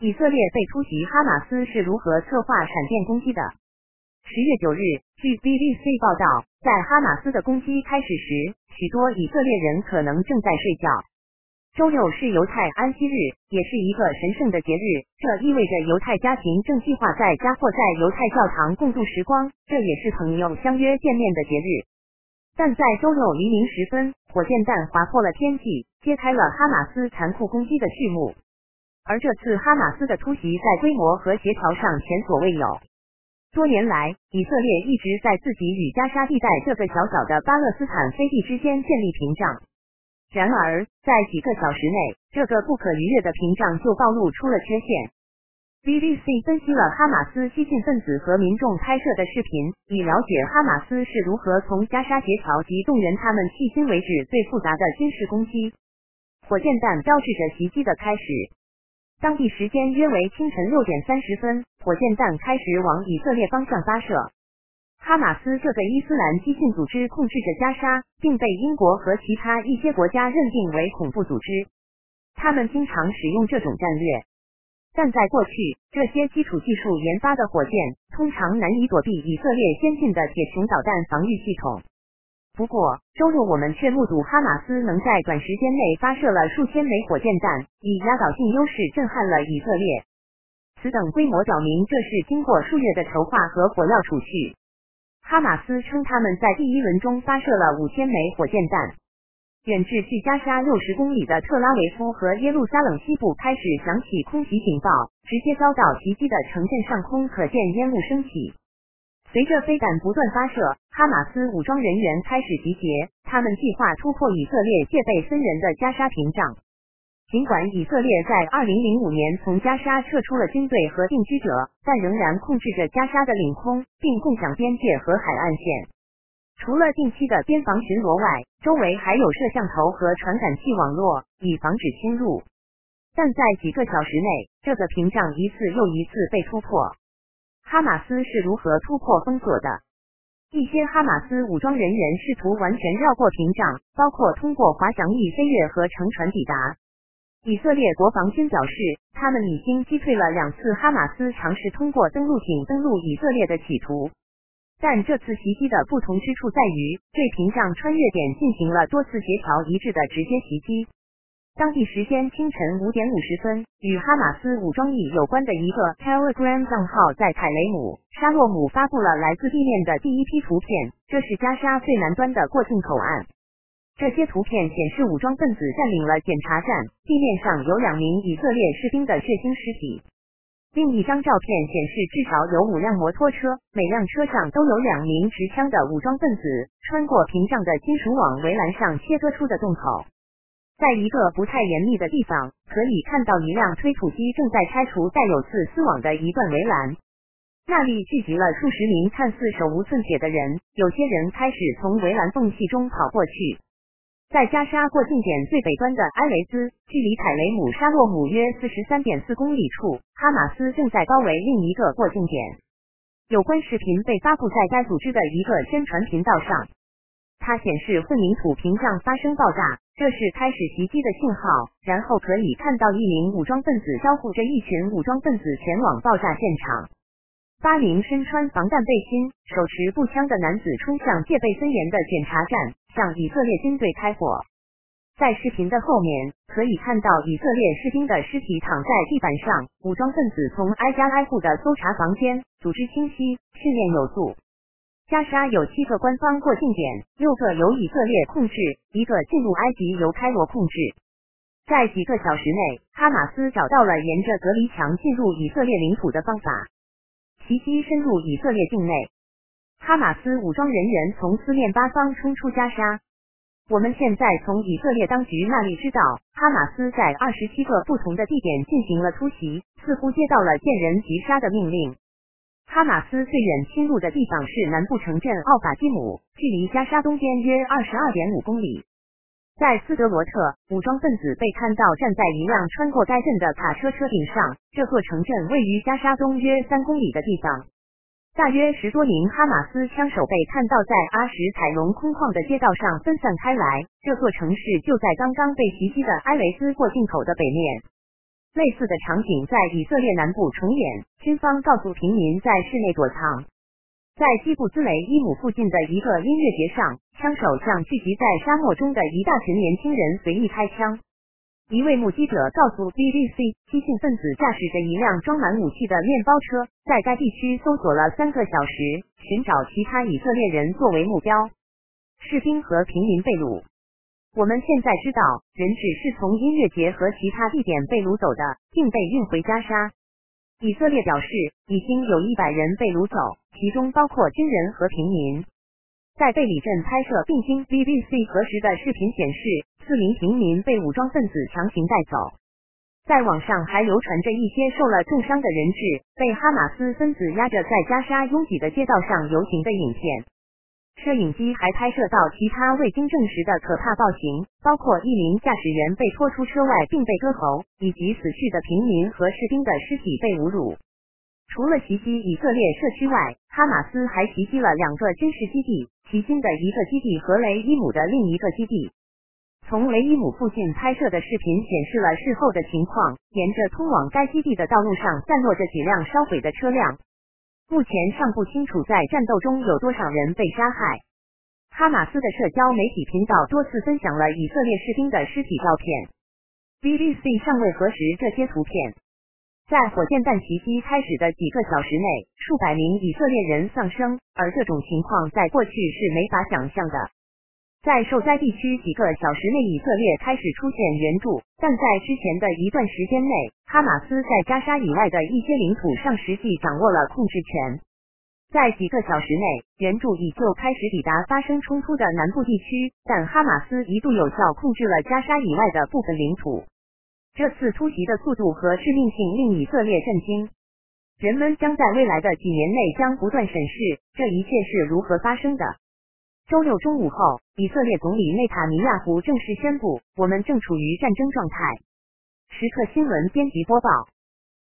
以色列被突袭，哈马斯是如何策划闪电攻击的？十月九日，据 BBC 报道，在哈马斯的攻击开始时，许多以色列人可能正在睡觉。周六是犹太安息日，也是一个神圣的节日，这意味着犹太家庭正计划在家或在犹太教堂共度时光，这也是朋友相约见面的节日。但在周六黎明时分，火箭弹划破了天际，揭开了哈马斯残酷攻击的序幕。而这次哈马斯的突袭在规模和协调上前所未有。多年来，以色列一直在自己与加沙地带这个小小的巴勒斯坦飞地之间建立屏障。然而，在几个小时内，这个不可逾越的屏障就暴露出了缺陷。BBC 分析了哈马斯激进分子和民众拍摄的视频，以了解哈马斯是如何从加沙协调及动员他们迄今为止最复杂的军事攻击。火箭弹标志着袭击的开始。当地时间约为清晨六点三十分，火箭弹开始往以色列方向发射。哈马斯这个伊斯兰激进组织控制着加沙，并被英国和其他一些国家认定为恐怖组织。他们经常使用这种战略，但在过去，这些基础技术研发的火箭通常难以躲避以色列先进的铁穹导弹防御系统。不过，周六我们却目睹哈马斯能在短时间内发射了数千枚火箭弹，以压倒性优势震撼了以色列。此等规模表明，这是经过数月的筹划和火药储蓄。哈马斯称，他们在第一轮中发射了五千枚火箭弹，远至距加沙六十公里的特拉维夫和耶路撒冷西部开始响起空袭警报，直接遭到袭击的城镇上空可见烟雾升起。随着飞弹不断发射，哈马斯武装人员开始集结，他们计划突破以色列戒备森严的加沙屏障。尽管以色列在2005年从加沙撤出了军队和定居者，但仍然控制着加沙的领空，并共享边界和海岸线。除了定期的边防巡逻外，周围还有摄像头和传感器网络，以防止侵入。但在几个小时内，这个屏障一次又一次被突破。哈马斯是如何突破封锁的？一些哈马斯武装人员试图完全绕过屏障，包括通过滑翔翼飞跃和乘船抵达。以色列国防军表示，他们已经击退了两次哈马斯尝试通过登陆艇登陆以色列的企图。但这次袭击的不同之处在于，对屏障穿越点进行了多次协调一致的直接袭击。当地时间清晨五点五十分，与哈马斯武装役有关的一个 Telegram 账号在凯雷姆沙洛姆发布了来自地面的第一批图片。这是加沙最南端的过境口岸。这些图片显示武装分子占领了检查站，地面上有两名以色列士兵的血腥尸体。另一张照片显示至少有五辆摩托车，每辆车上都有两名持枪的武装分子穿过屏障的金属网围栏上切割出的洞口。在一个不太严密的地方，可以看到一辆推土机正在拆除带有刺丝网的一段围栏。那里聚集了数十名看似手无寸铁的人，有些人开始从围栏缝隙中跑过去。在加沙过境点最北端的埃雷兹，距离凯雷姆沙洛姆约四十三点四公里处，哈马斯正在包围另一个过境点。有关视频被发布在该组织的一个宣传频道上。它显示混凝土屏障发生爆炸，这是开始袭击的信号。然后可以看到一名武装分子招呼着一群武装分子前往爆炸现场。八名身穿防弹背心、手持步枪的男子冲向戒备森严的检查站，向以色列军队开火。在视频的后面，可以看到以色列士兵的尸体躺在地板上。武装分子从挨家挨户的搜查房间，组织清晰，训练有素。加沙有七个官方过境点，六个由以色列控制，一个进入埃及由开罗控制。在几个小时内，哈马斯找到了沿着隔离墙进入以色列领土的方法，袭击深入以色列境内。哈马斯武装人员从四面八方冲出加沙。我们现在从以色列当局那里知道，哈马斯在二十七个不同的地点进行了突袭，似乎接到了见人即杀的命令。哈马斯最远侵入的地方是南部城镇奥法基姆，距离加沙东边约二十二点五公里。在斯德罗特，武装分子被看到站在一辆穿过该镇的卡车车顶上。这座城镇位于加沙东约三公里的地方。大约十多名哈马斯枪手被看到在阿什凯隆空旷的街道上分散开来。这座城市就在刚刚被袭击的埃雷斯过境口的北面。类似的场景在以色列南部重演，军方告诉平民在室内躲藏。在基布兹雷伊姆附近的一个音乐节上，枪手向聚集在沙漠中的一大群年轻人随意开枪。一位目击者告诉 BBC，激进分子驾驶着一辆装满武器的面包车，在该地区搜索了三个小时，寻找其他以色列人作为目标。士兵和平民被掳。我们现在知道，人质是从音乐节和其他地点被掳走的，并被运回加沙。以色列表示，已经有一百人被掳走，其中包括军人和平民。在贝里镇拍摄并经 BBC 核实的视频显示，四名平民被武装分子强行带走。在网上还流传着一些受了重伤的人质被哈马斯分子压着在加沙拥挤的街道上游行的影片。摄影机还拍摄到其他未经证实的可怕暴行，包括一名驾驶员被拖出车外并被割喉，以及死去的平民和士兵的尸体被侮辱。除了袭击以色列社区外，哈马斯还袭击了两个军事基地，其中的一个基地和雷伊姆的另一个基地。从雷伊姆附近拍摄的视频显示了事后的情况，沿着通往该基地的道路上散落着几辆烧毁的车辆。目前尚不清楚在战斗中有多少人被杀害。哈马斯的社交媒体频道多次分享了以色列士兵的尸体照片，BBC 尚未核实这些图片。在火箭弹袭击开始的几个小时内，数百名以色列人丧生，而这种情况在过去是没法想象的。在受灾地区几个小时内，以色列开始出现援助，但在之前的一段时间内，哈马斯在加沙以外的一些领土上实际掌握了控制权。在几个小时内，援助已就开始抵达发生冲突的南部地区，但哈马斯一度有效控制了加沙以外的部分领土。这次突袭的速度和致命性令以色列震惊。人们将在未来的几年内将不断审视这一切是如何发生的。周六中午后，以色列总理内塔尼亚胡正式宣布：“我们正处于战争状态。”时刻新闻编辑播报。